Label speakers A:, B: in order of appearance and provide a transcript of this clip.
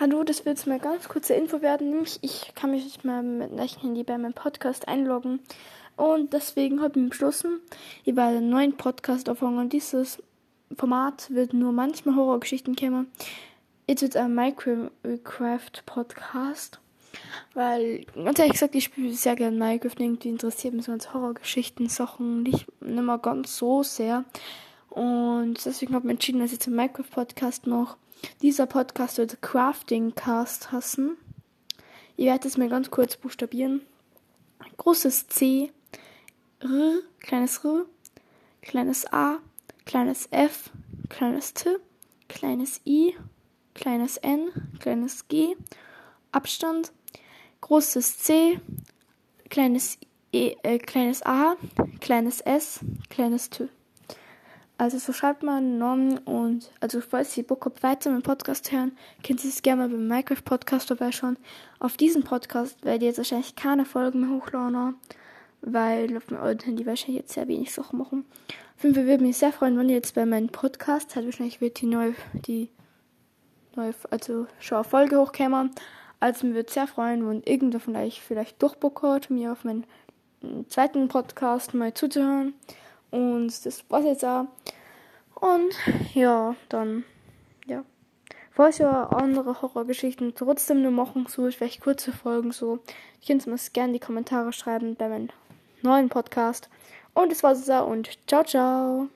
A: Hallo, das wird jetzt mal ganz kurze Info werden. Nämlich, ich kann mich jetzt mal mit einem Handy bei meinem Podcast einloggen. Und deswegen habe ich beschlossen, ich werde einen neuen Podcast auffangen. Und dieses Format wird nur manchmal Horrorgeschichten kommen. Jetzt wird ein Minecraft-Podcast. Weil, ganz ehrlich gesagt, ich spiele sehr gerne Minecraft. Irgendwie interessiert mich so als Horrorgeschichten, Sachen nicht, nicht mehr ganz so sehr. Und deswegen habe ich entschieden, dass ich einen Minecraft-Podcast noch. Dieser Podcast wird Crafting Cast hassen. Ich werde es mir ganz kurz buchstabieren. Großes C, R, kleines R, kleines A, kleines F, kleines T, kleines I, kleines N, kleines G, Abstand, großes C, kleines, e, äh, kleines A, kleines S, kleines T. Also so schreibt man Namen und also falls ihr Bock habt, weiter meinen Podcast hören, könnt ihr es gerne mal beim Minecraft Podcast vorbeischauen. Auf diesem Podcast werde ich jetzt wahrscheinlich keine Folgen mehr hochladen, weil auf meinem alten Handy wahrscheinlich jetzt sehr wenig Sachen machen. Auf jeden Fall würde mich sehr freuen, wenn ihr jetzt bei meinem Podcast seid. Wahrscheinlich wird die neue, die neue, also schon eine Folge hochkommen. Also mir würde sehr freuen, wenn irgendwer von euch vielleicht doch Bock hat, mir auf meinen zweiten Podcast mal zuzuhören. Und das war's jetzt auch. Und ja, dann, ja. Falls ihr andere Horrorgeschichten trotzdem nur machen sollt, vielleicht kurze Folgen so, könnt ihr mir gerne in die Kommentare schreiben bei meinem neuen Podcast. Und das war's und ciao, ciao.